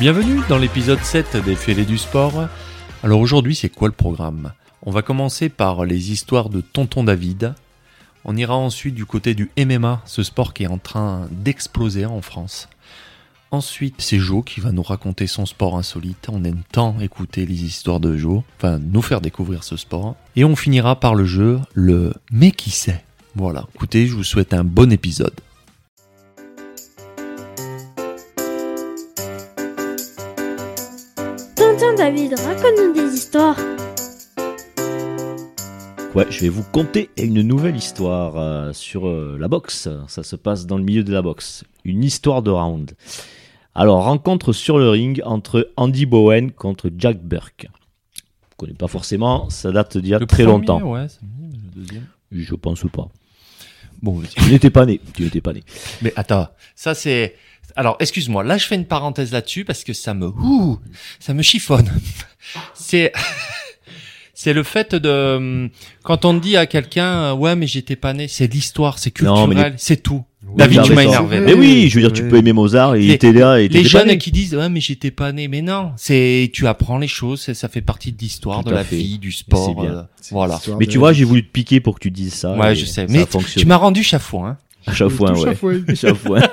Bienvenue dans l'épisode 7 des Fêlés du Sport. Alors aujourd'hui, c'est quoi le programme? On va commencer par les histoires de Tonton David. On ira ensuite du côté du MMA, ce sport qui est en train d'exploser en France. Ensuite, c'est Joe qui va nous raconter son sport insolite. On aime tant écouter les histoires de Joe, enfin nous faire découvrir ce sport. Et on finira par le jeu, le Mais qui sait Voilà, écoutez, je vous souhaite un bon épisode. David, raconte-nous des histoires. Ouais, je vais vous conter une nouvelle histoire euh, sur euh, la boxe. Ça se passe dans le milieu de la boxe. Une histoire de round. Alors, rencontre sur le ring entre Andy Bowen contre Jack Burke. Je connais pas forcément, ça date d'il y a Le très premier, longtemps. Ouais, le deuxième. Je pense pas. Bon, Tu n'étais pas né. Tu n'étais pas né. Mais attends, ça c'est. Alors, excuse-moi, là je fais une parenthèse là-dessus parce que ça me, ouh, ça me chiffonne. C'est, c'est le fait de quand on dit à quelqu'un, euh, ouais, mais j'étais pas né, c'est l'histoire, c'est culturel, c'est tout. Oui, David, tu m'as énervé. Mais oui, je veux dire, tu Oui. peux aimer Mozart et il Les- était là. Et Les jeunes qui disent, ouais, mais j'étais pas né, mais non, c'est, tu apprends les choses, c'est- ça fait partie de l'histoire, de la fait. vie, du c'est sport. bien. euh, voilà. Mais tu vois, j'ai voulu te piquer pour que tu dises ça. Ouais, je sais. ça Mais tu m'as rendu chafouin. Hein. À chaque fois, ouais. Chaque fois.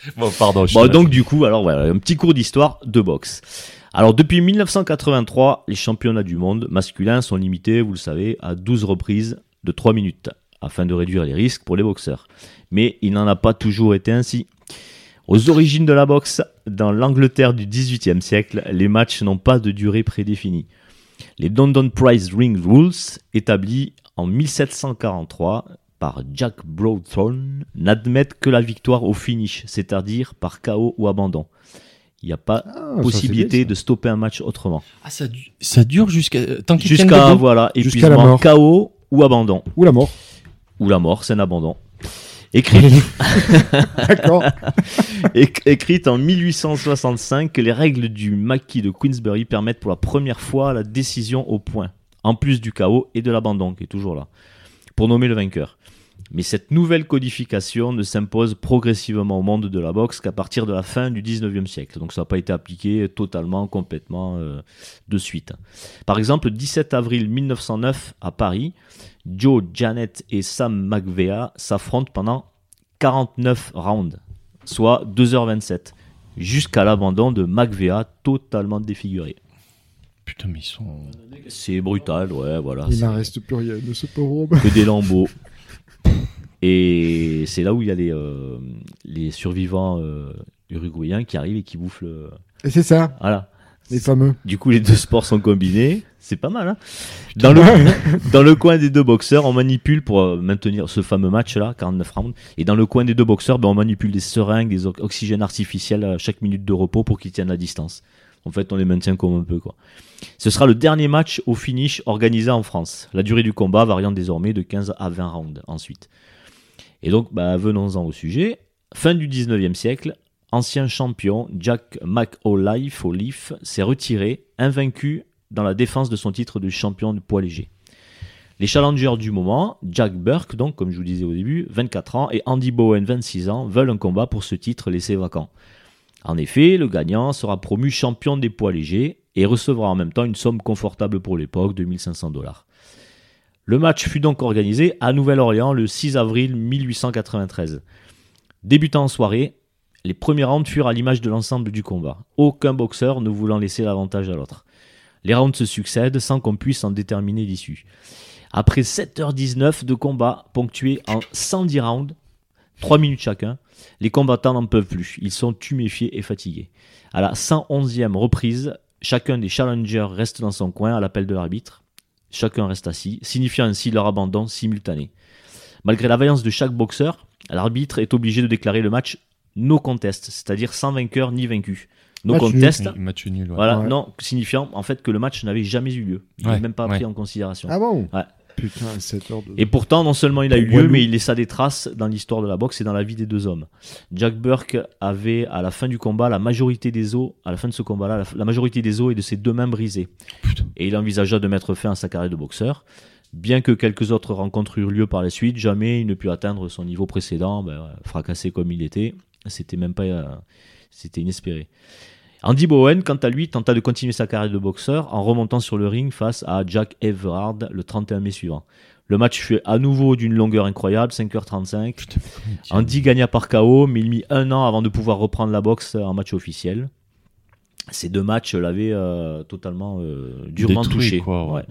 Bon, pardon. je Bon, te donc du coup, alors voilà, un petit cours d'histoire de boxe. Alors depuis 1983, les championnats du monde masculins sont limités, vous le savez, à 12 reprises de 3 minutes, afin de réduire les risques pour les boxeurs. Mais il n'en a pas toujours été ainsi. Aux origines de la boxe, dans l'Angleterre du XVIIIe siècle, les matchs n'ont pas de durée prédéfinie. Les London Prize Ring Rules, établis en 1743 par Jack Broadthorne, n'admettent que la victoire au finish, c'est-à-dire par KO ou abandon. Il n'y a pas possibilité de stopper un match autrement. Ah, ça, du- ça dure jusqu'à tant qu'ils tiennent Jusqu'à voilà, Jusqu'à la mort. KO ou abandon. Ou la mort. Ou la mort, c'est un abandon. Écrit, D'accord. éc- écrite en 1865, les règles du maquis de Queensberry permettent pour la première fois la décision au point, en plus du KO et de l'abandon qui est toujours là, pour nommer le vainqueur. Mais cette nouvelle codification ne s'impose progressivement au monde de la boxe qu'à partir de la fin du 19e siècle. Donc ça n'a pas été appliqué totalement, complètement euh, de suite. Par exemple, le 17 avril 1909 à Paris, Joe Janet et Sam McVea s'affrontent pendant 49 rounds, soit 2h27, jusqu'à l'abandon de McVea totalement défiguré. Putain, mais ils sont. C'est brutal, ouais, voilà. Il n'en reste plus rien de ce pauvre homme. que des lambeaux. Et c'est là où il y a les, euh, les survivants euh, uruguayens qui arrivent et qui bouffent le. Et c'est ça, Voilà. les fameux. Du coup, les deux sports sont combinés. C'est pas mal, hein dans, le, dans le coin des deux boxeurs, on manipule pour euh, maintenir ce fameux match-là, 49 rounds. Et dans le coin des deux boxeurs, ben, on manipule des seringues, des oxygènes artificiels à chaque minute de repos pour qu'ils tiennent la distance. En fait, on les maintient comme un peu, quoi. Ce sera le dernier match au finish organisé en France. La durée du combat variant désormais de 15 à 20 rounds ensuite. Et donc, bah, venons-en au sujet. Fin du 19e siècle, ancien champion Jack McAuliffe s'est retiré, invaincu dans la défense de son titre de champion de poids léger. Les challengers du moment, Jack Burke, donc comme je vous disais au début, 24 ans, et Andy Bowen, 26 ans, veulent un combat pour ce titre laissé vacant. En effet, le gagnant sera promu champion des poids légers et recevra en même temps une somme confortable pour l'époque de 1500 dollars. Le match fut donc organisé à Nouvelle-Orléans le 6 avril 1893. Débutant en soirée, les premiers rounds furent à l'image de l'ensemble du combat, aucun boxeur ne voulant laisser l'avantage à l'autre. Les rounds se succèdent sans qu'on puisse en déterminer l'issue. Après 7h19 de combat ponctués en 110 rounds, 3 minutes chacun, les combattants n'en peuvent plus. Ils sont tuméfiés et fatigués. À la 111e reprise, chacun des challengers reste dans son coin à l'appel de l'arbitre. Chacun reste assis, signifiant ainsi leur abandon simultané. Malgré la vaillance de chaque boxeur, l'arbitre est obligé de déclarer le match no contest, c'est-à-dire sans vainqueur ni vaincu. No Match nul. contest, Match nul. ouais. voilà, Ouais. non, signifiant en fait que le match n'avait jamais eu lieu. Il n'est Ouais, même pas ouais. pris en considération. Ah bon? Ouais. Putain, 7 heures de. Et pourtant, non seulement il a eu lieu, mais il laissa des traces dans l'histoire de la boxe et dans la vie des deux hommes. Jack Burke avait, à la fin du combat, la majorité des os, à la fin de ce combat-là, la, la majorité des os et de ses deux mains brisées. Putain. Et il envisagea de mettre fin à sa carrière de boxeur. Bien que quelques autres rencontres eurent lieu par la suite, jamais il ne put atteindre son niveau précédent, ben, fracassé comme il était. C'était même pas, euh, c'était inespéré. Andy Bowen, quant à lui, tenta de continuer sa carrière de boxeur en remontant sur le ring face à Jack Everard le 31 mai suivant. Le match fut à nouveau d'une longueur incroyable, 5h35. Putain, mais comment il tient Andy gagna par KO, mais il mit un an avant de pouvoir reprendre la boxe en match officiel. Ces deux matchs l'avaient euh, totalement euh, durement Détruit, touché. quoi, ouais. Ouais.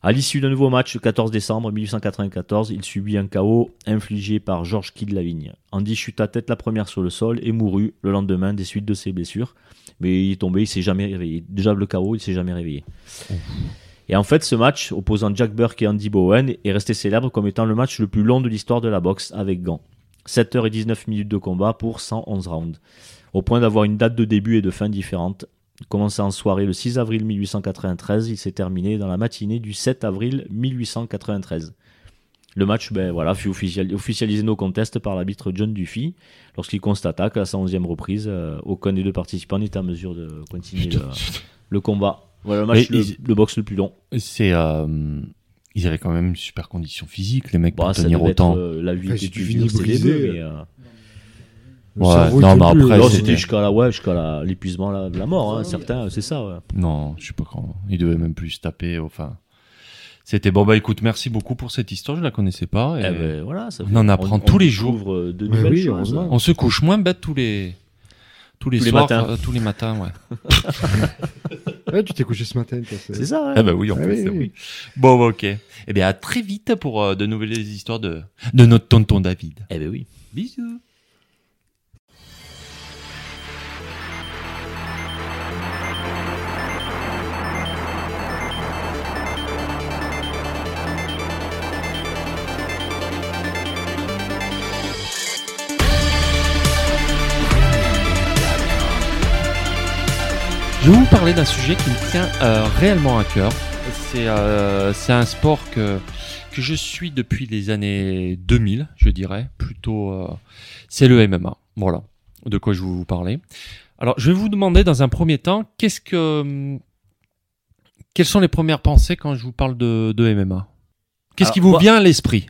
À l'issue d'un nouveau match le 14 décembre 1894, il subit un KO infligé par Georges Kidd-Lavigne. Andy chuta tête la première sur le sol et mourut le lendemain des suites de ses blessures. Mais il est tombé, il s'est jamais réveillé. Déjà le KO, il s'est jamais réveillé. Et en fait, ce match opposant Jack Burke et Andy Bowen est resté célèbre comme étant le match le plus long de l'histoire de la boxe avec gants. 7h19 minutes de combat pour 111 rounds. Au point d'avoir une date de début et de fin différente. Commencé en soirée le 6 avril 1893, il s'est terminé dans la matinée du 7 avril 1893. Le match ben, voilà, fut official- officialisé no contest par l'arbitre John Duffy lorsqu'il constata qu'à sa 11e reprise, euh, aucun des deux participants n'était en mesure de continuer le, Putain, le combat. Voilà le match, Mais le, ils- le boxe le plus long. C'est. euh, ils avaient quand même une super condition physique, les mecs, pour Bah, ça tenir autant. être, euh, la vie Enfin, était si tu plus Le Ouais, cerveau, non, il mais plus, après, non, euh, c'était- c'était jusqu'à la, ouais, jusqu'à la- l'épuisement la- de la mort, hein, certains, c'est ça. Ouais. Non, je sais pas quand. Ils devaient même plus se taper. Enfin. C'était bon, bah écoute, merci beaucoup pour cette histoire, je la connaissais pas. et Eh ben, voilà, ça on en apprend tous les jours. découvre, euh, De Mais nouvelles oui, choses. heureusement. On se couche moins bête tous les. Tous les Tous les soirs, matins. euh, tous les matins, ouais. Ouais, tu t'es couché ce matin, toi. C'est ça, ouais. Ah bah oui, en Ah c'est oui. oui. Bon, bah, ok. Eh bien, à très vite pour euh, de nouvelles histoires de, de notre tonton David. Eh ben oui. Bisous. Je vais vous parler d'un sujet qui me tient euh, réellement à cœur. C'est euh, c'est un sport que, que je suis depuis les années 2000, je dirais. Plutôt, euh, c'est le MMA. Voilà de quoi je vais vous parler. Alors, je vais vous demander dans un premier temps, qu'est-ce que, quelles sont les premières pensées quand je vous parle de, de MMA Qu'est-ce Alors, qui vous moi- vient à l'esprit?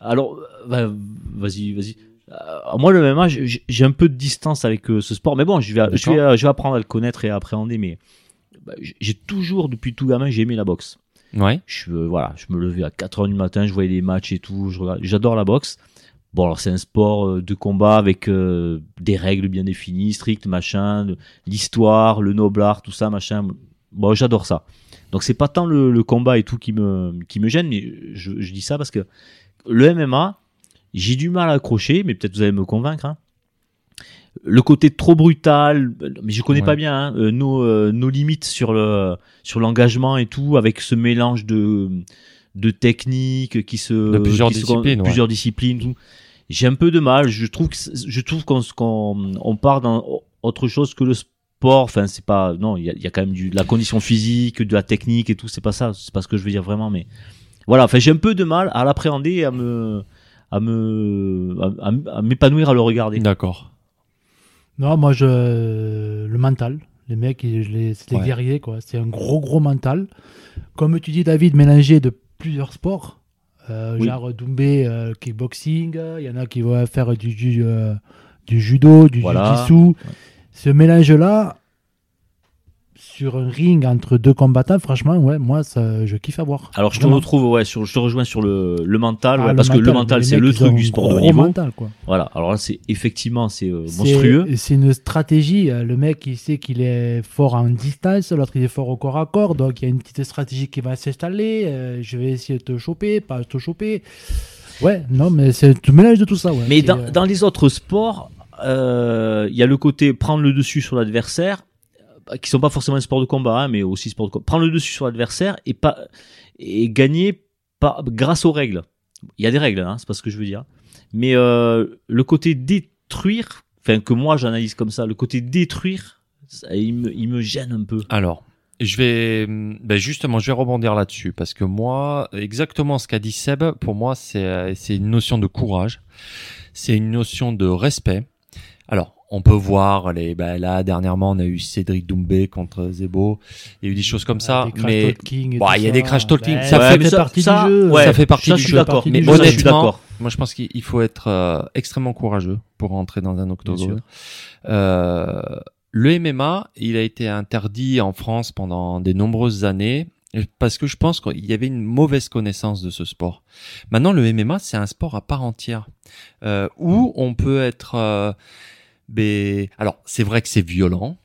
Alors, bah, vas-y, vas-y. Euh, moi, le MMA, j'ai un peu de distance avec euh, ce sport, mais bon, je vais, je, vais, je vais apprendre à le connaître et à appréhender. Mais bah, j'ai toujours, depuis tout gamin, j'ai aimé la boxe. Ouais. Je, euh, voilà, je me levais à 4 heures du matin, je voyais les matchs et tout. J'adore la boxe. Bon, alors c'est un sport euh, de combat avec euh, des règles bien définies, strictes, machin, l'histoire, le noblard, tout ça, machin. Bon, j'adore ça. Donc c'est pas tant le, le combat et tout qui me, qui me gêne, mais je, je dis ça parce que le MMA, j'ai du mal à accrocher, mais peut-être vous allez me convaincre. hein. Le côté trop brutal, mais je connais Ouais. pas bien hein, euh, nos, euh, nos limites sur le sur l'engagement et tout, avec ce mélange de de techniques qui se De plusieurs qui se- disciplines, ouais. plusieurs disciplines. tout. J'ai un peu de mal. Je trouve que je trouve qu'on qu'on on part dans autre chose que le sport. Enfin, c'est pas non. Il y a, il y a quand même du, de la condition physique, de la technique et tout. C'est pas ça. C'est pas ce que je veux dire vraiment. Mais voilà. Enfin, j'ai un peu de mal à l'appréhender et à me à me à, à- à m'épanouir à le regarder. D'accord. Non, moi, je... le mental. Les mecs, c'est des Ouais. guerriers, quoi. C'est un gros, gros mental. Comme tu dis, David, mélangé de plusieurs sports. Euh, Oui. Genre Doumbé, euh, kickboxing. Il y en a qui vont faire du, euh, du judo, du Voilà. jiu-jitsu. Ce mélange-là, sur un ring entre deux combattants, franchement, ouais, moi, ça, je kiffe à voir. Alors je te Vraiment. retrouve ouais sur je te rejoins sur le le mental Ah, ouais, parce que le mental c'est le truc du sport de haut niveau. mental, quoi. Voilà. Alors là c'est effectivement c'est euh, monstrueux. C'est une stratégie. euh, Le mec, il sait qu'il est fort en distance, l'autre, il est fort au corps à corps. Donc, il y a une petite stratégie qui va s'installer. euh, je vais essayer de te choper, pas te choper. Ouais, non, mais c'est tout mélange de tout ça. Ouais. Mais dans, euh, dans les autres sports, euh, il y a le côté prendre le dessus sur l'adversaire, qui sont pas forcément des sports de combat, hein, mais aussi sport de combat. Prendre le dessus sur l'adversaire et pas et gagner par, grâce aux règles. Il y a des règles, hein, c'est pas ce que je veux dire. Mais euh, le côté détruire, enfin que moi j'analyse comme ça, le côté détruire, ça, il, me, il me gêne un peu. Alors, je vais, ben justement, je vais rebondir là-dessus parce que moi, exactement ce qu'a dit Seb, pour moi, c'est euh, c'est une notion de courage, c'est une notion de respect. Alors, on peut voir les, ben là dernièrement, on a eu Cédric Doumbé contre Zebo, il y a eu des choses comme ça, mais Bah, il y a des crash talking, ça fait- fait mais ça- partie ça, du jeu. ouais, ça fait partie ça, du jeu. d'accord. Mais jeu. Honnêtement, d'accord. moi, je pense qu'il il faut être euh, extrêmement courageux pour rentrer dans un octogone. Euh, le MMA, il a été interdit en France pendant des nombreuses années parce que je pense qu'il y avait une mauvaise connaissance de ce sport. Maintenant, le MMA, c'est un sport à part entière euh, où on peut être. Ben, alors, c'est vrai que c'est violent,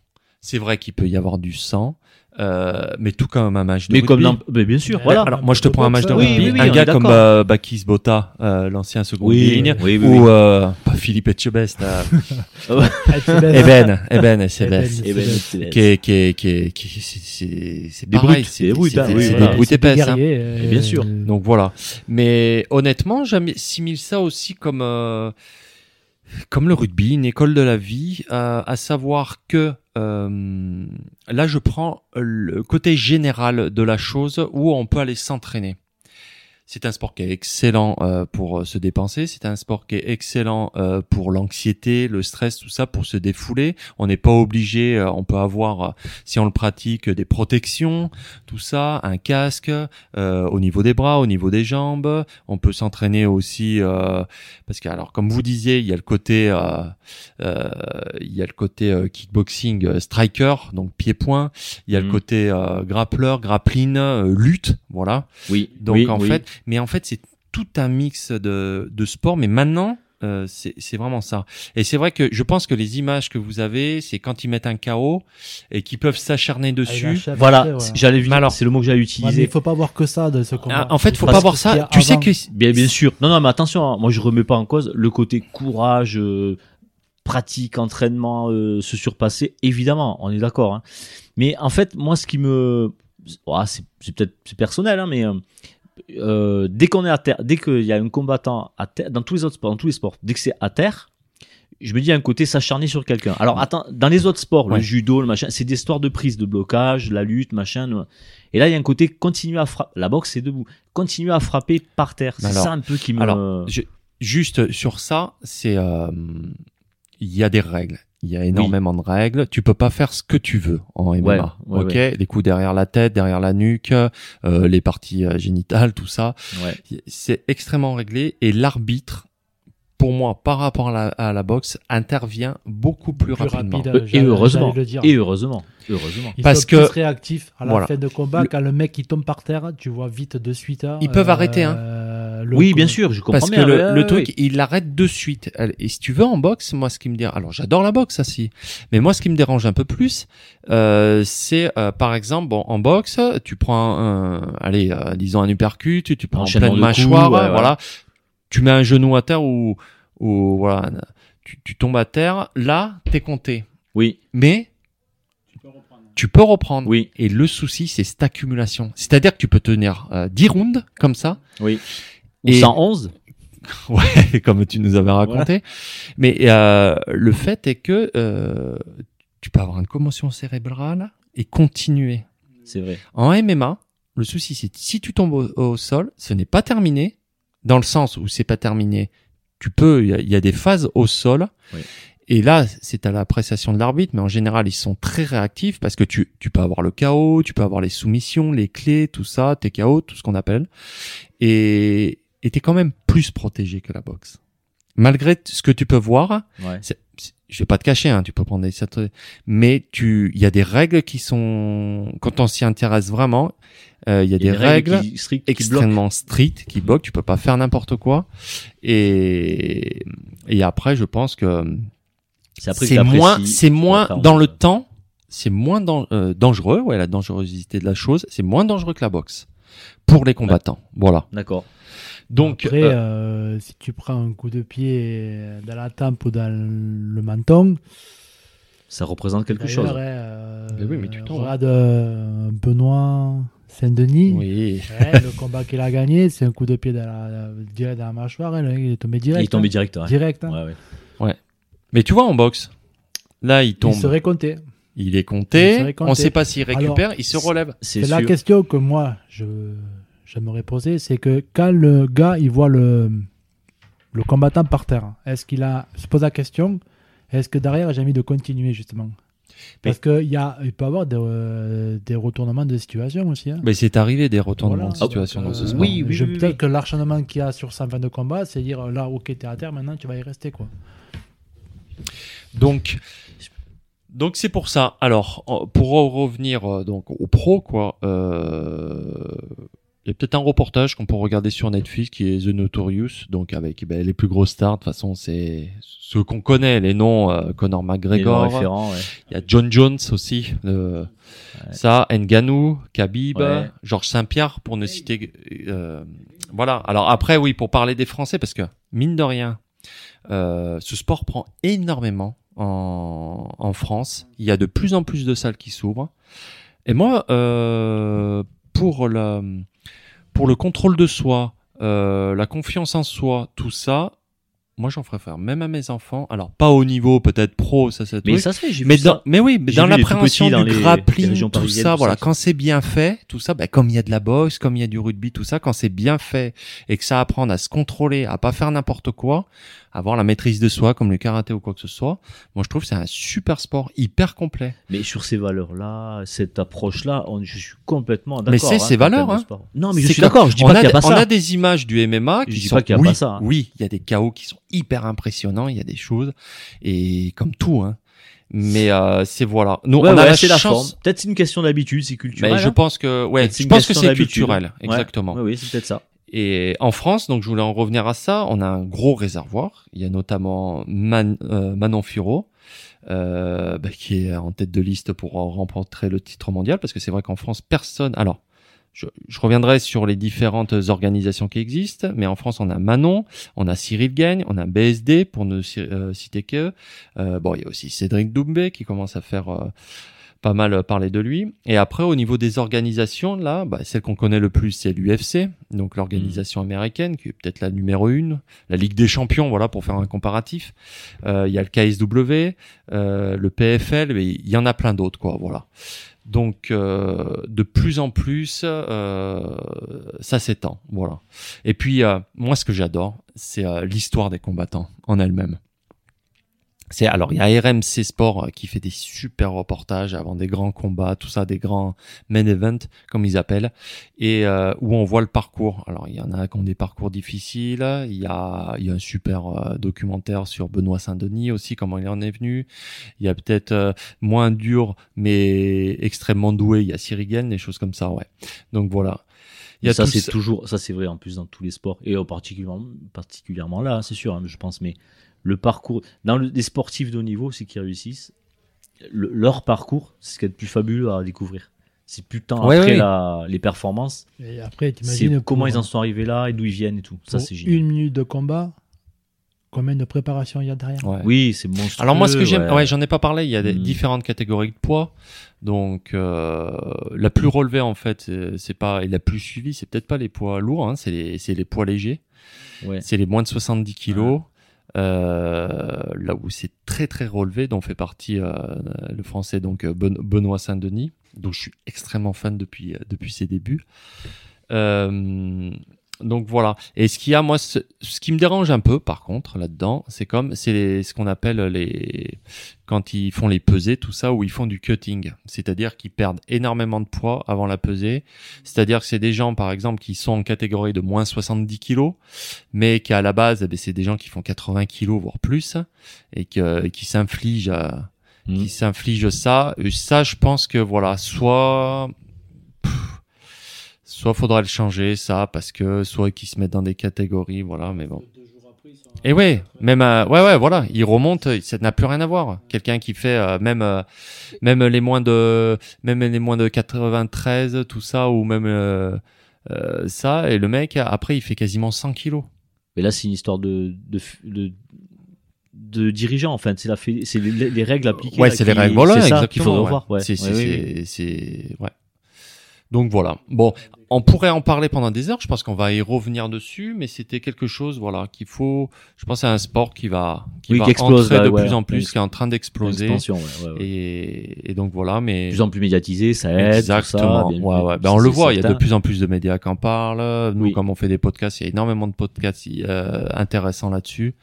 c'est vrai qu'il peut y avoir du sang, euh, mais tout comme un match de Mais comme rugby. dans... mais bien sûr, voilà. Alors moi je te prends un match de Oui, rugby, oui, oui, un gars comme euh, Bakis Bota, euh, l'ancien second Oui, ligne, oui, oui, ou euh, pas Philippe Etchebest, euh, Eben, Eben, Eh ben, c'est- qui est qui est qui est qui est- c'est c'est c'est Des brutes, c'est des brutes, c'est- hein, des brutes épaisses. hein. guerriers, euh, bien sûr. Donc voilà. Mais honnêtement, j'assimile ça aussi comme euh, comme le rugby, une école de la vie, euh, à savoir que euh, là, je prends le côté général de la chose où on peut aller s'entraîner. C'est un sport qui est excellent euh, pour euh, se dépenser. C'est un sport qui est excellent euh, pour l'anxiété, le stress, tout ça, pour se défouler. On n'est pas obligé. euh, on peut avoir, euh, si on le pratique, des protections, tout ça, un casque euh, au niveau des bras, au niveau des jambes. On peut s'entraîner aussi euh, parce que, alors, comme vous disiez, il y a le côté, euh, euh, il y a le côté kickboxing striker, donc pied-point. Il y a le Mhm. côté euh, grappleur, grappling, euh, lutte, voilà. Oui. Donc oui, en oui. fait, mais en fait, c'est tout un mix de, de sport. Mais maintenant, euh, c'est c'est vraiment ça. Et c'est vrai que je pense que les images que vous avez, c'est quand ils mettent un KO et qu'ils peuvent s'acharner Ah, il dessus. Voilà, ouais. c'est- j'allais alors- c'est le mot que j'allais Ouais, utiliser. mais il faut pas voir que ça de ce combat. Ah, en fait, faut Parce pas voir ça. a Tu sais que Bien, bien sûr. Non, non, mais attention, hein, moi je remets pas en cause le côté courage, euh, pratique, entraînement, euh, se surpasser. Évidemment, on est d'accord. hein. Mais en fait, moi, ce qui me, Ah, c'est c'est peut-être c'est personnel, hein, mais euh, dès qu'on est à terre, dès qu'il y a un combattant à terre, dans tous les autres sports, dans tous les sports, dès que c'est à terre. Je me dis, un côté s'acharner sur quelqu'un. Alors, attends, dans les autres sports, Ouais. le judo, le machin, c'est des histoires de prise, de blocage, la lutte, machin. Et là, il y a un côté continuer à frapper. La boxe, c'est debout. Continuer à frapper par terre. C'est ça un peu qui me. Alors, je- juste sur ça, c'est euh, il y a des règles. Il y a énormément de règles. Tu peux pas faire ce que tu veux en MMA. Ouais, ouais, ok, ouais. les coups derrière la tête, derrière la nuque, euh, les parties euh, génitales, tout ça. Ouais. C'est extrêmement réglé et l'arbitre, pour moi, par rapport à la, à la boxe, intervient beaucoup plus, Plus rapidement. rapide. Euh, Et heureusement. j'allais le dire. Et heureusement. Heureusement. Ils Parce sont que- plus réactifs à la voilà. fin de combat Le- quand le mec il tombe par terre, tu vois vite de suite. Ils peuvent arrêter, hein. euh, le Oui, coup- bien sûr, je comprends Parce que le, ouais, le ouais, truc, ouais. il l'arrête de suite. Et si tu veux en boxe, moi, ce qui me dérange, alors j'adore la boxe, ça si, mais moi, ce qui me dérange un peu plus, euh, c'est euh, par exemple, bon, en boxe, tu prends, un, allez, euh, disons un uppercut, tu, tu prends en pleine coups, mâchoire, ouais, voilà. Tu mets un genou à terre ou, ou voilà, tu, tu tombes à terre. Là, t'es compté, Oui, mais tu peux reprendre. oui, Et le souci, c'est cette accumulation. C'est-à-dire que tu peux tenir euh, 10 rounds comme ça, oui. Ou Et- 111 Ouais, comme tu nous avais raconté. Mais euh, le fait est que euh, tu peux avoir une commotion cérébrale et continuer. C'est vrai. En MMA, le souci c'est que si tu tombes au, au sol, ce n'est pas terminé. Dans le sens où c'est pas terminé, tu peux, il y, a- il y a des phases au sol. Oui. Et là, c'est à l'appréciation de l'arbitre, mais en général, ils sont très réactifs parce que tu, tu peux avoir le KO, tu peux avoir les soumissions, les clés, tout ça, tes KO, tout ce qu'on appelle. Et t'es quand même plus protégé que la boxe. Malgré ce que tu peux voir, Ouais. je vais pas te cacher, hein, tu peux prendre des mais tu, il y a des règles qui sont, quand on s'y intéresse vraiment, euh, il y a y des règles, qui extrêmement strictes qui bloquent. Tu peux pas faire n'importe quoi. Et et après, je pense que C'est moins, c'est moins dans le temps, c'est moins euh, dangereux. Ouais, la dangerosité de la chose, c'est moins dangereux que la boxe pour les combattants. Voilà. D'accord. Donc Après, euh, euh, si tu prends un coup de pied dans la tempe ou dans le menton, Ça représente quelque chose. euh, Mais oui, mais tu tombes. Regarde euh, Benoît Saint-Denis. oui. Ouais, le combat qu'il a gagné, c'est un coup de pied dans la, direct dans la mâchoire. hein, il est tombé direct. Il est tombé hein. direct. Direct. hein. Ouais, ouais. Mais tu vois en boxe, là il tombe, Il serait compté. il est compté, on sait pas s'il récupère, Alors, il se relève. C'est C'est la question que moi, je j'aimerais poser, c'est que quand le gars, il voit le, le combattant par terre, est-ce qu'il a, se pose la question, est-ce que derrière, j'ai envie de continuer justement? Parce qu'il y a, il peut y avoir des, euh, des retournements de situation aussi. hein. Mais c'est arrivé des retournements Voilà. de situation dans ce Euh, sport. oui, oui, Peut-être oui. que l'acharnement qu'il y a sur 120 de combat, c'est dire là, ok, t'es à terre, maintenant tu vas y rester. quoi. Donc, Donc c'est pour ça. Alors pour en revenir euh, donc au pro quoi, euh, il y a peut-être un reportage qu'on peut regarder sur Netflix qui est The Notorious, donc avec ben, les plus grosses stars. De toute façon c'est ceux qu'on connaît, les noms euh, Conor Les noms McGregor, ouais. il y a John Jones aussi, euh, ça, Nganou, Khabib, Ouais. Georges Saint-Pierre pour ne citer. euh, voilà. Alors après oui pour parler des Français parce que mine de rien, euh, ce sport prend énormément en, en France. Il y a de plus en plus de salles qui s'ouvrent. Et moi, euh, pour, la, pour le contrôle de soi, euh, la confiance en soi, tout ça, moi j'en ferais faire, même à mes enfants. Alors pas au niveau peut-être pro, ça c'est Mais truc. ça se fait, j'ai Mais, vu dans, ça. mais oui, mais J'ai dans vu les tout l'appréhension dans du les- les grappling, régions tout parisiennes, ça, tout voilà, ça. quand c'est bien fait, tout ça, ben, comme il y a de la boxe, comme il y a du rugby, tout ça, quand c'est bien fait et que ça apprend à se contrôler, à pas faire n'importe quoi, avoir la maîtrise de soi, comme le karaté ou quoi que ce soit, moi je trouve que c'est un super sport, hyper complet. Mais sur ces valeurs-là, cette approche-là, on- je suis complètement d'accord. Mais c'est hein, ces en valeurs, hein. Non, mais je suis d'accord, je dis on pas qu'il n'y a pas On ça. a des images du MMA qui Je dis sont, pas qu'il y a oui, pas ça, hein. oui, il y a des chaos qui sont hyper impressionnants, il y a des choses, et comme tout, hein. Mais euh, c'est voilà. Nous, Ouais, on a ouais, la c'est la forme. chance. Peut-être c'est une question d'habitude, c'est culturel. Mais je hein. pense que, ouais, je pense que c'est culturel, exactement. Oui, c'est peut-être ça. Et en France, donc je voulais en revenir à ça, on a un gros réservoir. Il y a notamment euh, Manon Furo, euh, bah, qui est en tête de liste pour remporter le titre mondial, parce que c'est vrai qu'en France, personne. Alors, je, je reviendrai sur les différentes organisations qui existent, mais en France, on a Manon, on a Cyril Gagne, on a BSD, pour ne euh, citer que. Euh, bon, il y a aussi Cédric Doumbé qui commence à faire pas mal parler de lui. Et après, au niveau des organisations, là, bah, celle qu'on connaît le plus, c'est l'UFC, donc l'organisation américaine, qui est peut-être la numéro une, la Ligue des Champions, voilà, pour faire un comparatif. Euh, Il y a le KSW, euh, le PFL, mais il y en a plein d'autres, quoi, voilà. Donc, euh, de plus en plus, euh, ça s'étend, voilà. Et puis, euh, moi, ce que j'adore, c'est l'histoire des combattants en elle-même. C'est alors il y a RMC Sport euh, qui fait des super reportages avant des grands combats, tout ça, des grands main events comme ils appellent, et euh, où on voit le parcours. Alors il y en a qui ont des parcours difficiles. Il y a il y a un super euh, documentaire sur Benoît Saint-Denis aussi, comment il en est venu. Il y a peut-être euh, moins dur mais extrêmement doué. Il y a Cyril des choses comme ça, ouais. Donc voilà. Il y a ça, c'est toujours, ça c'est vrai en plus dans tous les sports et particulièrement, particulièrement là, c'est sûr, hein, je pense. Mais le parcours, dans le, des sportifs de haut niveau, c'est qui réussissent. le- leur parcours, c'est ce qui est le plus fabuleux à découvrir. C'est plus tant Ouais, après ouais. la, les performances, Et après, c'est t'imagines comment ils en sont arrivés là et d'où ils viennent et tout. Ça, c'est génial. Une minute de combat, combien de préparation il y a derrière ouais. Oui, c'est monstrueux. Alors moi, ce que j'aime, ouais. ouais, j'en ai pas parlé. Il y a des Mm. différentes catégories de poids. Donc euh, la plus relevée en fait, c'est- pas et la plus suivie, c'est peut-être pas les poids lourds, hein, c'est les, c'est les poids légers. Ouais. C'est les moins de 70 kilos. Euh, là où c'est très très relevé, dont fait partie euh, le français donc euh, Ben- Benoît Saint-Denis, dont je suis extrêmement fan depuis depuis ses débuts. Donc voilà. Et ce qu'il y a, moi, ce, ce qui me dérange un peu, par contre, là-dedans, c'est comme, c'est ce qu'on appelle les, quand ils font les pesées, tout ça, où ils font du cutting. C'est-à-dire qu'ils perdent énormément de poids avant la pesée. C'est-à-dire que c'est des gens, par exemple, qui sont en catégorie de moins 70 kilos, mais qui à la base, eh ben, c'est des gens qui font 80 kilos, voire plus, et, que, et qui s'infligent, euh, Mm. qui s'infligent ça. Et ça, je pense que voilà, soit soit faudra le changer ça parce que soit qu'ils se mettent dans des catégories voilà mais bon et ouais même euh, ouais ouais voilà il remonte ça n'a plus rien à voir quelqu'un qui fait euh, même euh, même les moins de même les moins de 93 tout ça ou même euh, ça et le mec après il fait quasiment 100 kilos Mais là, c'est une histoire de, de, de, de dirigeant, enfin. C'est la fait- c'est les, les règles appliquées. ouais c'est les règles voilà qu'il ouais. revoir. Ouais. c'est c'est Ouais, ouais, ouais. c'est- c'est- ouais donc voilà bon on pourrait en parler pendant des heures je pense qu'on va y revenir dessus mais c'était quelque chose voilà qu'il faut je pense à un sport qui va qui Oui, va qui explose, entrer là, de ouais. plus en plus qui est en train d'exploser ouais, ouais, et, et donc voilà mais De plus en plus médiatisé, ça aide. Exactement. Tout ça, bien- ouais, ouais. Ben, on le voit, il y a de plus en plus de médias qui en parlent. Nous, Oui. comme on fait des podcasts, il y a énormément de podcasts euh, intéressants là-dessus.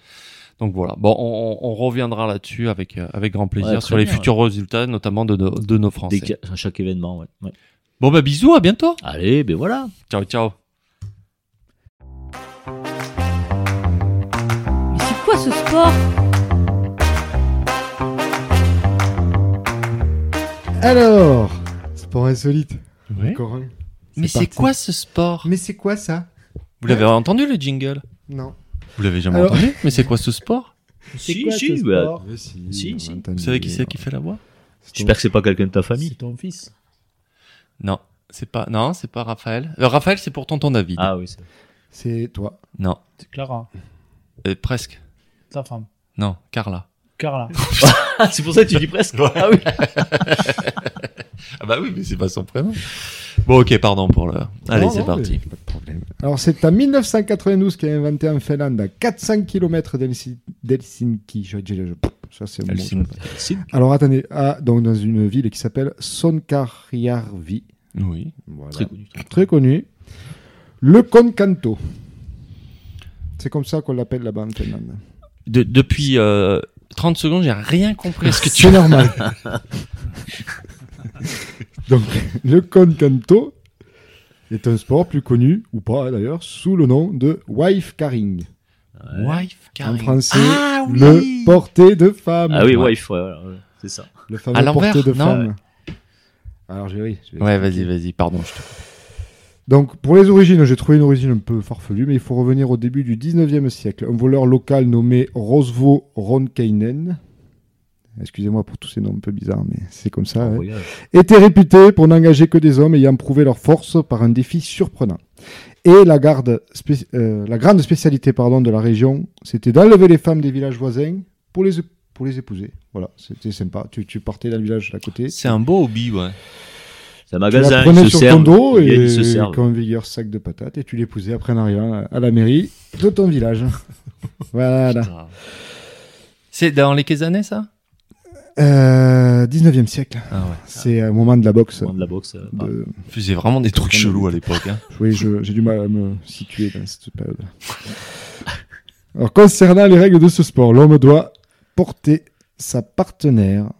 Donc voilà. Bon, on, on reviendra là-dessus avec euh, avec grand plaisir sur les bien, futurs résultats, notamment de nos, de nos Français. qu'il y a- à chaque événement, ouais. Bon bah bisous, à bientôt. Allez, ben voilà. Ciao, ciao. Mais c'est quoi ce sport? Alors, sport insolite. Ouais. Encore un. Mais c'est parti. quoi ce sport? Mais c'est quoi ça? Vous l'avez entendu le jingle? Non. Vous l'avez jamais Alors- entendu? Mais c'est quoi ce sport? Si, quoi, si, ce bah, sport? Mais si, Vous savez qui c'est qui fait la voix? J'espère que c'est pas quelqu'un de ta famille. C'est ton fils. Non, c'est pas. Non, c'est pas Raphaël. Euh, Raphaël, c'est pour tonton David. Ah oui, c'est C'est toi. Non, C'est Clara, Euh, presque. ta femme. Non, Carla. Carla. C'est pour ça que tu dis presque. Ah oui. Ah bah oui, mais c'est pas son prénom. Bon, ok, pardon pour le. Allez, c'est parti. mais Pas de problème. Alors, c'est en 1992 qu'il a inventé en Finlande, à 400 km d'Helsinki. Je- je- je- Ça, c'est Helsinki. Alors attendez, ah, donc dans une ville qui s'appelle Sonkarjärvi, Oui. voilà. Très connu. très connu, le Concanto. C'est comme ça qu'on l'appelle là-bas en Finlande. De- depuis euh, 30 secondes, j'ai rien compris à ce que tu C'est normal. donc le Concanto est un sport plus connu, ou pas d'ailleurs, sous le nom de wife carrying. Wife En français, Ah oui le porté de femme. Ah oui, Ouais. wife, ouais, ouais, c'est ça. Le fameux porté de non femme. Alors je vais, oui, je vais Ouais, vas-y, vas-y, pardon. Je te... Donc, pour les origines, j'ai trouvé une origine un peu farfelue, mais il faut revenir au début du 19e siècle. Un voleur local nommé Rosvo Ronkainen, excusez-moi pour tous ces noms un peu bizarres, mais c'est comme ça, hein, était réputé pour n'engager que des hommes ayant prouvé leur force par un défi surprenant. Et la, garde spé- euh, la grande spécialité pardon, de la région, c'était d'enlever les femmes des villages voisins pour les, pour les épouser. Voilà, c'était sympa. Tu, tu partais dans le village d'à côté, C'est un beau hobby, ouais. C'est un tu la magasin, prenais sur servent. ton dos et servent. comme un vieilleur sac de patates et tu l'épousais après en arrivant à la mairie de ton village. voilà. C'est dans les quelles années, ça? Euh, 19e siècle. Ah ouais. C'est au moment de la boxe. Moment de la boxe. euh, De... Ils faisaient vraiment des trucs chelous à l'époque. Hein. Oui, je- j'ai du mal à me situer dans cette période. Alors, concernant les règles de ce sport, l'homme doit porter sa partenaire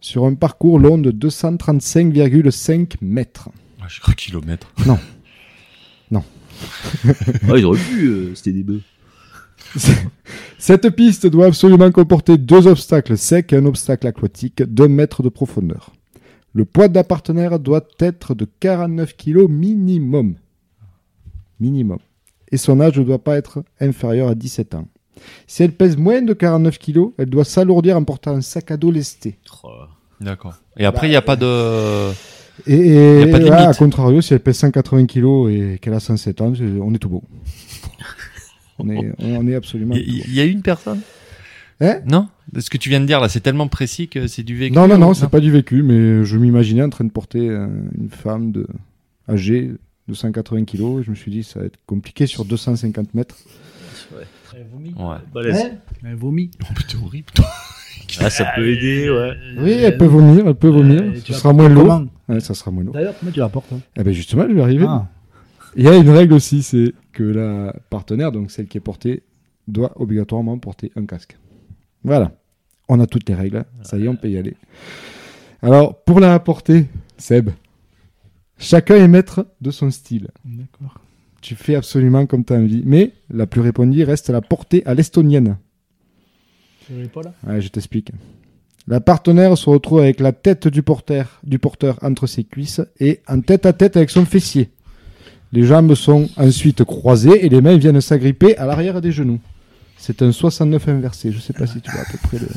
sur un parcours long de 235,5 mètres. Ouais, je crois kilomètres. Ah, ils auraient pu, euh, c'était des bœufs. Cette piste doit absolument comporter deux obstacles secs et un obstacle aquatique d'un mètre de profondeur. Le poids de la partenaire doit être de 49 kg minimum. Minimum. Et son âge ne doit pas être inférieur à 17 ans. Si elle pèse moins de 49 kg, elle doit s'alourdir en portant un sac à dos lesté. Oh, D'accord. Et après, il n'y a pas de. Et, et- Y a pas de et là, limite. à contrario, si elle pèse 180 kg et qu'elle a 107 ans, on est tout beau. On, est, on est absolument. Il y, y a une personne? Hein? Non? Ce que tu viens de dire là, c'est tellement précis que c'est du vécu. Non, non, ou- non, c'est pas du vécu, mais je m'imaginais en train de porter une femme de, âgée de 180 kg. Je me suis dit, ça va être compliqué sur 250 mètres. Elle vomit. Ouais. balèze. Elle vomit. Oh, putain, horrible. Ah, ça peut aider, ouais. Oui, elle peut vomir, elle peut vomir. Euh, tu sera la moins lourd. Ouais, ça sera moins lourd. D'ailleurs, comment tu la portes hein? Eh ben justement, je vais arriver. Ah. Il y a une règle aussi, c'est que la partenaire, donc celle qui est portée, doit obligatoirement porter un casque. Voilà. On a toutes les règles. Ça y est, on peut y aller. Alors, pour la porter, Seb, chacun est maître de son style. D'accord. Tu fais absolument comme tu as envie. Mais la plus répandue reste la portée à l'estonienne. Sur l'épaule Ouais, je t'explique. La partenaire se retrouve avec la tête du porteur, du porteur entre ses cuisses et en tête à tête avec son fessier. Les jambes sont ensuite croisées et les mains viennent s'agripper à l'arrière des genoux. C'est un 69 inversé. Je sais pas si tu vois à peu près le.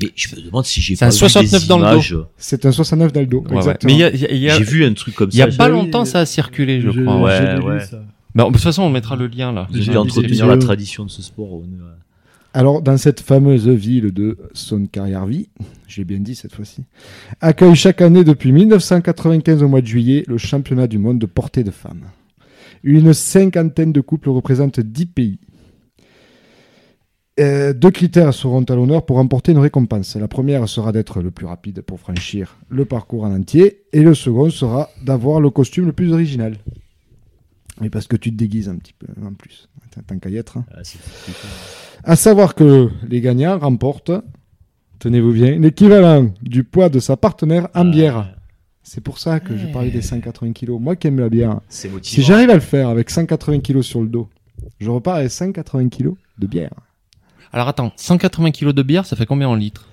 Mais je me demande si j'ai C'est pas un vu 69 des dans le dos. images. C'est un 69 dans le dos. Ouais, ouais. exactement. Mais il y a, il y a- il y a- J'ai vu un truc comme il y a ça. pas longtemps, ça a circulé, je, Je- crois. Ouais, lu ouais. ça. Bah, de toute façon, on mettra le lien là. J'ai des la tradition de ce sport. ouais. Alors, dans cette fameuse ville de Sonkarjärvi, j'ai bien dit cette fois-ci, accueille chaque année depuis 1995 au mois de juillet le championnat du monde de portée de femmes. Une cinquantaine de couples représentent 10 pays. Euh, deux critères seront à l'honneur pour remporter une récompense. La première sera d'être le plus rapide pour franchir le parcours en entier, et le second sera d'avoir le costume le plus original. Mais parce que tu te déguises un petit peu en plus, tant qu'à y être. hein. Ah. À savoir que les gagnants remportent, tenez-vous bien, l'équivalent du poids de sa partenaire en bière. C'est pour ça que je parlais des 180 kilos. Moi qui aime la bière, C'est si j'arrive à le faire avec 180 kilos sur le dos, je repars avec 180 kilos de bière. Alors attends, 180 kilos de bière, ça fait combien en litres?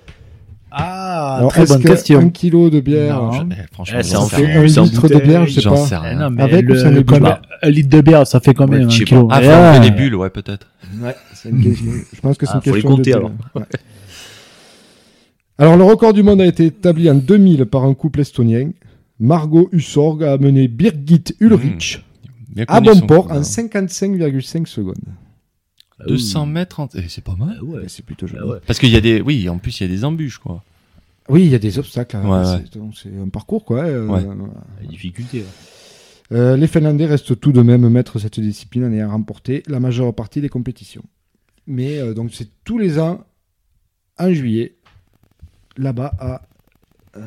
Ah, Ah, Alors, très est-ce bonne que question. un kilo de bière, Non. je- eh, franchement, Eh, c'est un litre de bière, je sais J'en pas. sais rien. non, mais Avec ou le- sans les comme- bulles Un litre de bière, ça fait combien Ouais, un kilo Ah, ah. les bulles, ouais, peut-être. Ouais, c'est une question- je pense que c'est Ah, une faut les question compter, de alors. Ouais. Alors, le record du monde a été établi en 2000 par un couple estonien. Margot Usorg a amené Birgit Ulrich Bien à bon port en 55,5 secondes. 200 mètres, en- eh, c'est pas mal. Ah ouais. C'est plutôt joli. Ah ouais. Parce qu'il y a des, oui, en plus il y a des embûches, quoi. Oui, il y a des obstacles. hein. Ouais, C'est- un parcours, quoi. euh. La difficulté. ouais. euh, les Finlandais restent tout de même maîtres de cette discipline en ayant remporté la majeure partie des compétitions. Mais euh, donc c'est tous les ans, en juillet, là-bas à euh,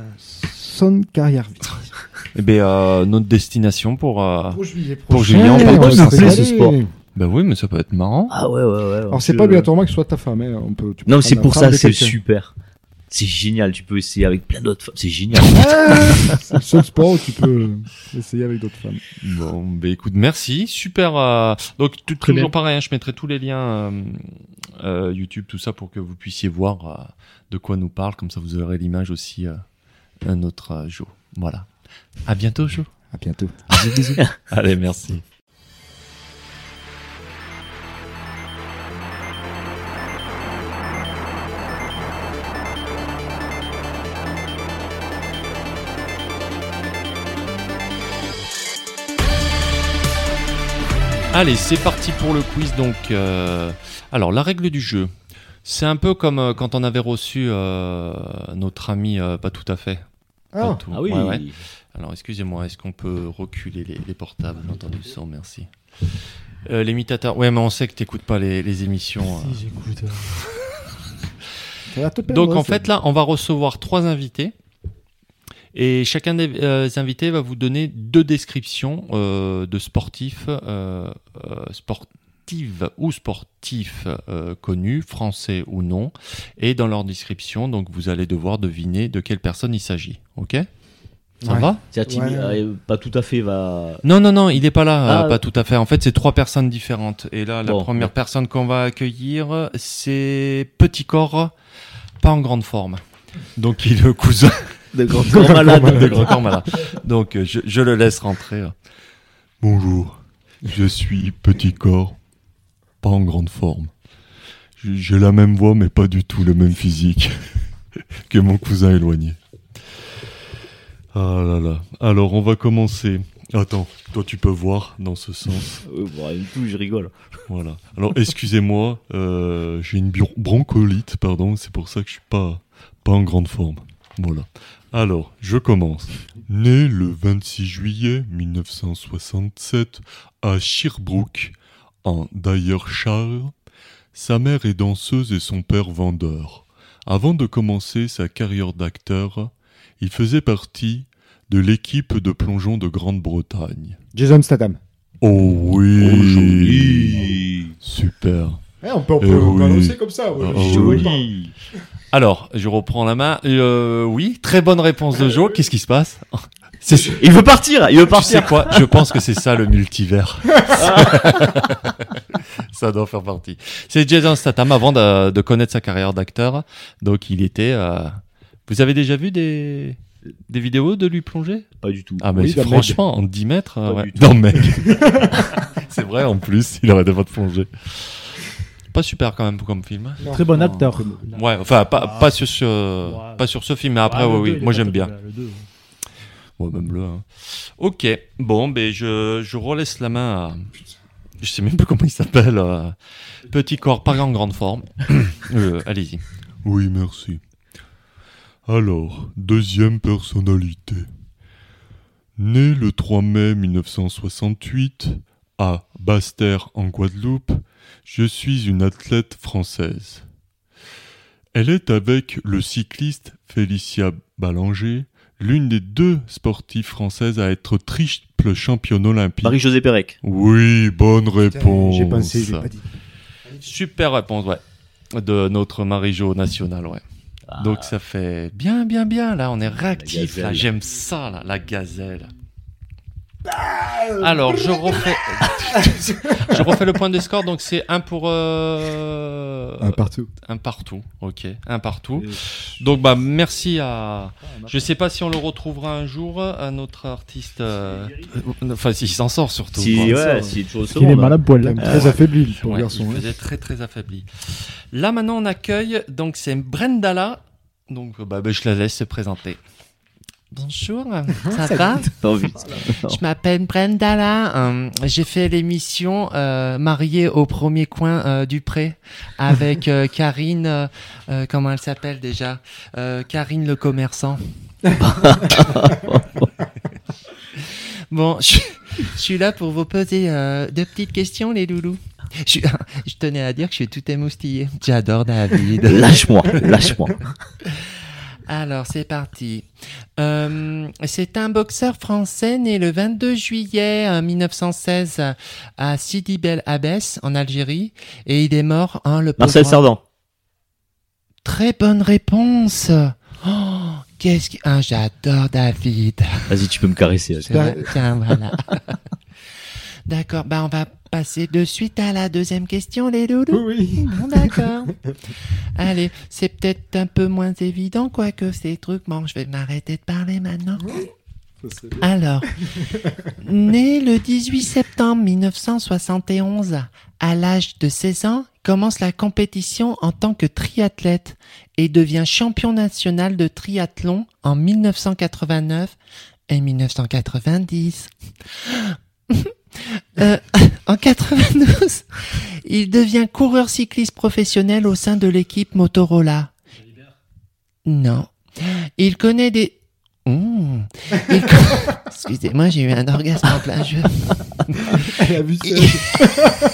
Sonkarjärvi. Eh ben, euh, notre destination pour. euh, Pour juillet Pour prochain, juillet, on faire régaler. ce sport. Ben oui, mais ça peut être marrant. Ah ouais, ouais, ouais. Alors c'est pas obligatoirement que ce soit ta femme. hein. On peut, tu peux Non, c'est pour ça, c'est super. C'est génial, tu peux essayer avec plein d'autres femmes. C'est génial. C'est le seul sport où tu peux essayer avec d'autres femmes. Bon, ben écoute, merci. Super. euh, Donc, tout- Très toujours bien. pareil, hein, je mettrai tous les liens euh, euh, YouTube, tout ça, pour que vous puissiez voir euh, de quoi nous parle. Comme ça, vous aurez l'image aussi euh, un autre euh, jour. Voilà. À bientôt, Jo. À bientôt. Allez, merci. Allez, c'est parti pour le quiz. Donc, euh, alors la règle du jeu, c'est un peu comme euh, quand on avait reçu euh, notre ami, euh, pas tout à fait. Ah, tout. Ah oui. Ouais, ouais. Alors, excusez-moi, est-ce qu'on peut reculer les, les portables? J'ai entendu le son, merci. Euh, L'imitateur, ouais, mais on sait que t'écoutes pas les, les émissions. euh. Si, j'écoute. ça va te perdre, Donc, hein, en ça. fait, là, on va recevoir trois invités. Et chacun des euh, invités va vous donner deux descriptions euh, de sportifs, euh, euh, sportives ou sportifs euh, connus, français ou non. Et dans leur description, donc vous allez devoir deviner de quelle personne il s'agit. Ok? Ça Ouais. va? Ouais. euh, pas tout à fait, va. Non, non, non, il n'est pas là, euh, Ah. pas tout à fait. En fait, c'est trois personnes différentes. Et là, la Bon, première ouais. personne qu'on va accueillir, c'est Petit Corps, pas en grande forme. Donc, il est le cousin De grand corps malade. de Grand Corps malade. Donc, je, je le laisse rentrer. Bonjour, je suis Petit Corps, pas en grande forme. J'ai la même voix, mais pas du tout le même physique que mon cousin éloigné. Ah là là. Alors, on va commencer. Attends, toi tu peux voir dans ce sens. Euh, rien du tout, je rigole. Voilà. Alors, excusez-moi, euh, j'ai une broncolite, pardon, c'est pour ça que je suis pas, pas en grande forme. Voilà. Alors, je commence. Né le 26 juillet 1967 à Sherbrooke, en Dyershire, sa mère est danseuse et son père vendeur. Avant de commencer sa carrière d'acteur, il faisait partie de l'équipe de plongeon de Grande-Bretagne. Jason Statham. Oh oui, Oh, joli. Super. Eh, on peut, on Eh peut oui. balancer comme ça. ouais. Ah, Joli. Alors, je reprends la main. Euh, oui, très bonne réponse de Joe. Qu'est-ce qui se passe? Il veut partir, il veut tu sais partir. quoi Je pense que c'est ça le multivers. ça doit faire partie. C'est Jason Statham avant de, de connaître sa carrière d'acteur. Donc il était. euh, Vous avez déjà vu des des vidéos de lui plonger? Pas du tout. Ah mais Oui, franchement, en 10 mètres, euh, Pas ouais. du tout. dans Meg. c'est vrai en plus, il arrêtait pas de plonger. Pas super quand même comme film. Non, Très bon acteur. Ouais, enfin pas, Ah. pas sur ce Ouais. pas sur ce film, mais après Ah, deux, oui, moi j'aime bien. là, le deux. Même le 1. Ok, bon, ben je, je relaisse la main à. Je sais même plus comment il s'appelle. Petit corps, pas en grande forme. Euh, Allez-y. Oui, merci. Alors, deuxième personnalité. Né le 3 mai 1968 à Basse-Terre en Guadeloupe, je suis une athlète française. Elle est avec le cycliste Félicia Ballanger, l'une des deux sportives françaises à être triple championne olympique. Marie-Josée Pérec. Oui, bonne réponse. J'ai pensé, j'ai pas dit. Super réponse, ouais. De notre Marie-Jo nationale, ouais. Ah, Donc ça fait bien, bien, bien. Là, on est réactif. Là, j'aime ça, là, la gazelle. Alors, je refais, je refais le point de score. Donc, c'est un pour euh, Un partout. un partout. Ok, un partout. Donc, bah, merci à. Je sais pas si on le retrouvera un jour, un autre artiste. euh, Enfin, s'il s'en sort surtout. Si, ouais, s'il est toujours Il est second, mal à bah. poil. Là. très affaibli, le Ouais, garçon. il hein. faisait très très affaibli. Là maintenant on accueille donc c'est Brendala. Donc bah, bah, je la laisse se présenter. Bonjour, ça va? Je m'appelle Brendala. euh, J'ai fait l'émission euh, Mariée au premier coin euh, du pré avec euh, Karine. comment elle s'appelle déjà? Karine le commerçant. bon, je, je suis là pour vous poser deux petites questions, les loulous. Je, je tenais à dire que je suis tout émoustillé. J'adore David. Lâche-moi, lâche-moi. Alors, c'est parti. Euh, c'est un boxeur français né le 22 juillet euh, 1916 à Sidi Bel Abbès, en Algérie, et il est mort en le Marcel Sardan. Très bonne réponse. Oh, qu'est-ce que... Ah, j'adore David. Vas-y, tu peux me caresser. Tiens, voilà. D'accord, bah on va passer de suite à la deuxième question, les loulous. Oui, Bon, d'accord. Allez, c'est peut-être un peu moins évident, quoique ces trucs. Bon, je vais m'arrêter de parler maintenant. oui. Ça. Alors, né le 18 septembre 1971, à l'âge de 16 ans, commence la compétition en tant que triathlète et devient champion national de triathlon en 1989 et 1990. Euh, en 92, il devient coureur cycliste professionnel au sein de l'équipe Motorola. Non. Il connaît des... Mmh. Il co- Excusez-moi, j'ai eu un orgasme en plein jeu. Elle a vu ça.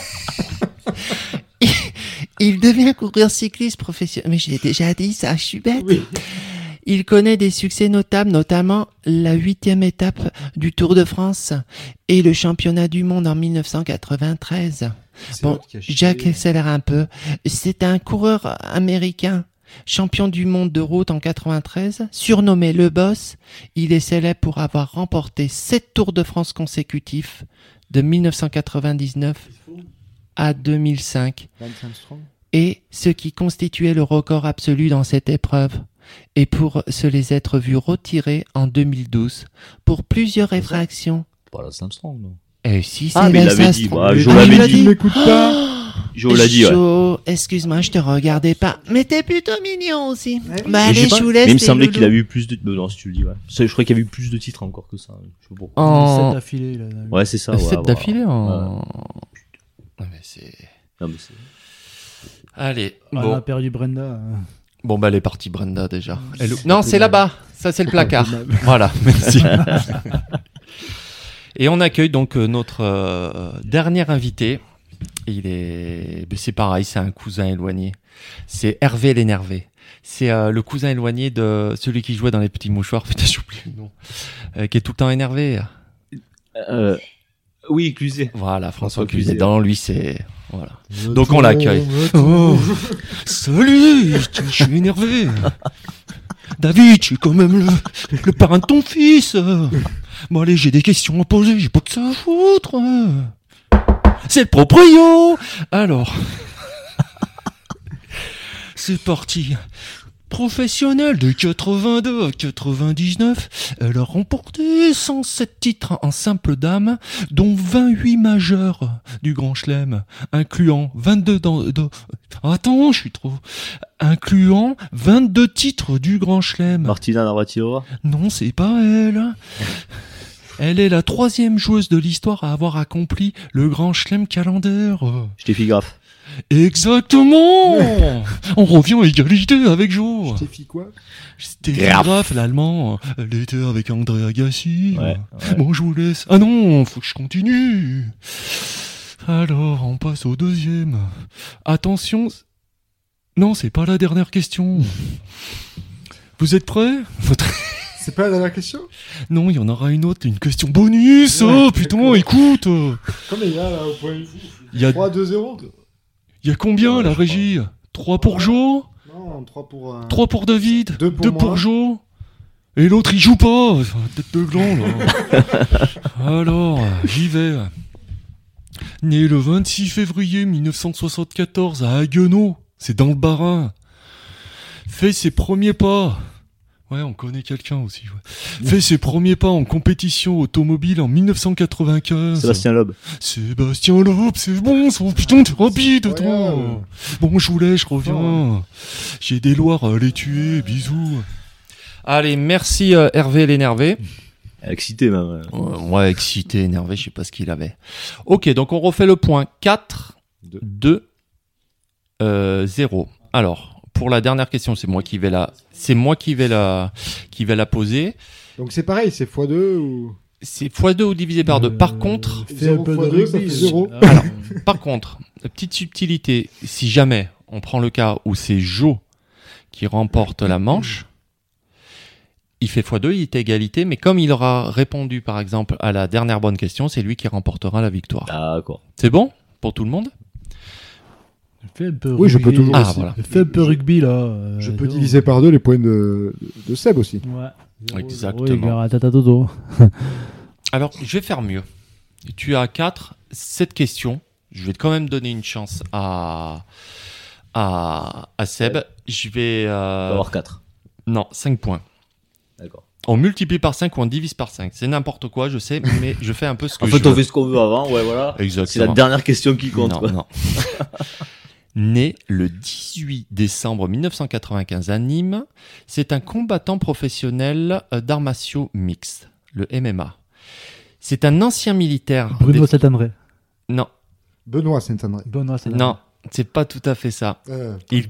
Il devient coureur cycliste professionnel. Mais j'ai déjà dit ça, je suis bête. Il connaît des succès notables, notamment la huitième étape du Tour de France et le championnat du monde en 1993. Bon, Jacques accélère un peu. C'est un coureur américain, champion du monde de route en 93, surnommé le boss. Il est célèbre pour avoir remporté sept Tours de France consécutifs de 1999 à 2005 et ce qui constituait le record absolu dans cette épreuve. Et pour se les être vus retirer en 2012 pour plusieurs réfractions. Pas la Armstrong, non. Et si c'est Ah, mais il Lance l'avait dit. Armstrong. Bah, Mais Jo tu l'avait dit. dit, m'écoute pas. Jo l'a dit, ouais. Excuse-moi, je te regardais pas. Mais t'es plutôt mignon aussi. Bah Mais allez, je je vous laisse. mais il me semblait qu'il avait eu plus de. Non, non, si tu le dis, ouais. Ça, Je crois qu'il y avait eu plus de titres encore que ça. Je sais pas pourquoi. En... Sept d'affilée, là. Ouais, c'est ça. ouais, Sept ouais. d'affilée en... Ouais, mais c'est... Non, mais c'est- Allez, On bon. a perdu Brenda. hein. Bon, bah, elle est partie, Brenda, déjà. Elle- Non, c'est là-bas. Ça, c'est le placard. voilà, merci. Et on accueille donc euh, notre euh, dernier invité. Il est, ben, c'est pareil, c'est un cousin éloigné. C'est Hervé l'énervé. C'est euh, le cousin éloigné de celui qui jouait dans les petits mouchoirs. Putain, j'oublie le nom. Euh, qui est tout le temps énervé. Euh, oui, Cluzet. Voilà, François François Cluzet. Cluzet. Dans lui, c'est voilà. Donc on l'accueille. Oh, salut, je je suis énervé. David, je suis quand même le, le parrain de ton fils. Bon allez, j'ai des questions à poser, j'ai pas que ça à foutre. C'est le proprio. Alors, c'est parti. Professionnelle de 82 à 99, elle a remporté 107 titres en simple dame, dont 28 majeurs du Grand Chelem, incluant 22 dans, dans- Attends, je suis trop... Incluant 22 titres du Grand Chelem. Martina Navratilova? Non, c'est pas elle. Elle est la troisième joueuse de l'histoire à avoir accompli le Grand Chelem calendaire. Stéphie Exactement On revient à égalité avec Jo. Stéphie quoi? Graf. grave l'allemand. Elle était avec André Agassi. Ouais. Bon, je vous laisse. Ah non, faut que je continue. Alors, on passe au deuxième. Attention. Non, c'est pas la dernière question. Vous êtes prêts? Votre- C'est pas la dernière question? Non, il y en aura une autre, une question bonus. Ouais, oh putain, écoute. Combien il y a là au point Il y a, 3-2-0 il y a combien Ouais, la régie? 3 pour Jo, Non, 3 pour un. 3 pour David, Deux pour 2 moi. pour Jo? Et l'autre, il joue pas Tête de gland, là Alors, j'y vais. Né le 26 février 1974 à Haguenau, c'est dans le Bas-Rhin. Fait ses premiers pas. Ouais, on connaît quelqu'un aussi. ouais. Fait ses premiers pas en compétition automobile en 1995. Sébastien Loeb. Sébastien Loeb, c'est bon, ça. putain, t'es rapide, toi. Bon, je voulais, je reviens. J'ai des loirs à aller tuer, bisous. Allez, merci euh, Hervé l'énervé. Excité, même. Ouais, ouais, excité, énervé, je sais pas ce qu'il avait. Ok, donc on refait le point 4, Deux. 2, euh, 0. Alors, pour la dernière question, c'est moi qui vais la, c'est moi qui vais la, qui vais la poser. Donc c'est pareil, c'est x2 ou? C'est x2 ou divisé par 2. Par Euh, contre, un peu de ça fait Alors, par contre, la petite subtilité, si jamais on prend le cas où c'est Joe qui remporte la manche, il fait x2, il est à égalité, mais comme il aura répondu par exemple à la dernière bonne question, c'est lui qui remportera la victoire. D'accord. C'est bon pour tout le monde? Fais un peu Oui, je peux rugby. toujours Ah, aussi. voilà. Fais un peu rugby là. euh, Je peux diviser par deux les points de, de Seb aussi. Ouais. Exactement. Alors, je vais faire mieux. Tu as 4, 7 questions. Je vais quand même donner une chance à, à, à Seb. Je vais... On euh, avoir 4. non, 5 points. D'accord. On multiplie par 5 ou on divise par 5. C'est n'importe quoi, je sais, mais je fais un peu ce que En je fait, on veux. fait ce qu'on veut avant, ouais, voilà. C'est la Exactement. dernière question qui compte. Non, quoi. non. Né le 18 décembre 1995 à Nîmes, c'est un combattant professionnel euh, d'arts martiaux mixtes, le MMA. C'est un ancien militaire. Bruno des- Saint-André. Non, Benoît Saint-André. Benoît Saint-André. non, c'est pas tout à fait ça. Euh, Il.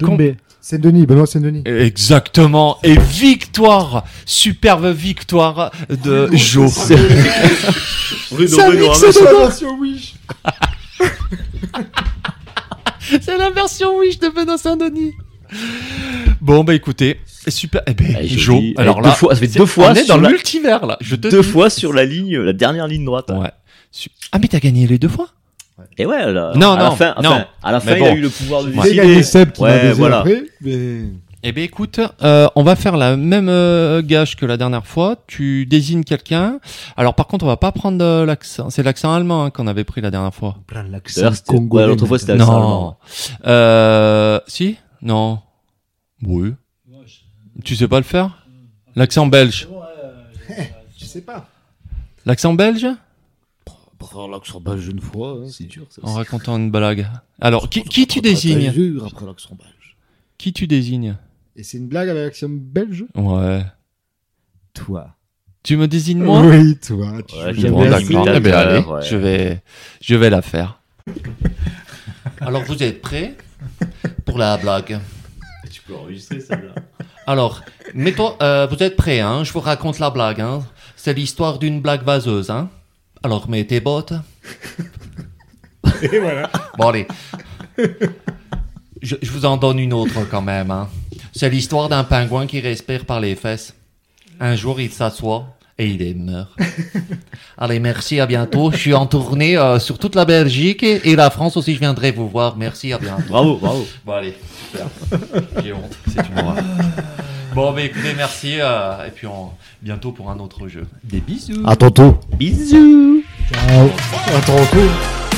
Saint-Denis, Benoît Saint-Denis. Exactement. Et victoire, superbe victoire de Joe. Bruno Ça Benoît, mixe mais C'est la version Wish de Benoît Saint-Denis. Bon, bah écoutez, super. Eh ben, Allez, Joe, joli. alors là, deux fois- ça fait deux fois on est sur dans la- le multivers là. Je te Deux dis. fois sur la ligne, la dernière ligne droite. Ouais. Ah, mais t'as gagné les deux fois? Et ouais, là, Non, à la non, fin, non. enfin, à la fin, il a bon. eu le pouvoir de Ouais. Décider. gagné Seb qui m'a Ouais, baisé voilà. après. Mais... Eh bien, écoute, euh, on va faire la même euh, gage que la dernière fois. Tu désignes quelqu'un. Alors, par contre, on va pas prendre euh, l'accent. C'est l'accent allemand hein, qu'on avait pris la dernière fois. Prends l'accent congolais. l'autre fois, c'était non. accent allemand. Euh, si? Non. Oui. Tu sais pas le faire? L'accent belge. Je sais pas. L'accent belge? L'accent belge une fois, hein, c'est dur. Ça, En racontant une blague. Alors, qui, qui tu désignes? dur après l'accent belge. Qui tu désignes? Et c'est une blague avec l'accent belge Ouais. Toi. Tu me désignes moi Oui, toi. Tu Ouais, Bon, bien bien. la d'accord. imitateur, Eh ben, allez, ouais. je vais, je vais la faire. Alors, vous êtes prêts pour la blague? Tu peux enregistrer celle-là. Alors, mettons, euh, vous êtes prêts, hein? Je vous raconte la blague, hein C'est l'histoire d'une blague vaseuse, hein Alors, mets tes bottes. Et voilà. Bon, allez. Je, je vous en donne une autre quand même, hein C'est l'histoire d'un pingouin qui respire par les fesses. Un jour, il s'assoit et il est meurt. Allez, merci, à bientôt. Je suis en tournée euh, sur toute la Belgique et, et la France aussi, je viendrai vous voir. Merci, à bientôt. Bravo, bravo. Bon, allez, super. J'ai honte, c'est. Bon, bah écoutez, merci. euh, et puis, on... bientôt pour un autre jeu. Des bisous. À tantôt. Bisous. Ciao. À tantôt.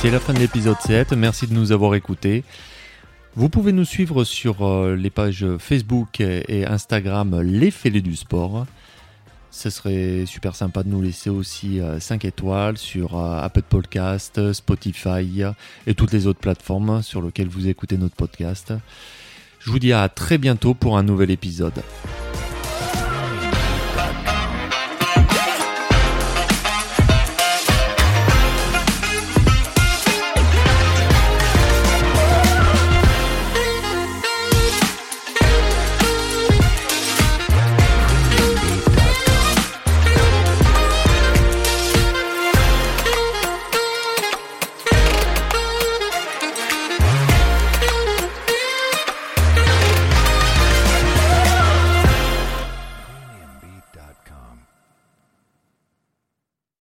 C'est la fin de l'épisode 7. Merci de nous avoir écoutés. Vous pouvez nous suivre sur euh, les pages Facebook et Instagram Les Fêlés du Sport. Ce serait super sympa de nous laisser aussi 5 étoiles sur euh, Apple Podcast, Spotify et toutes les autres plateformes sur lesquelles vous écoutez notre podcast. Je vous dis à très bientôt pour un nouvel épisode.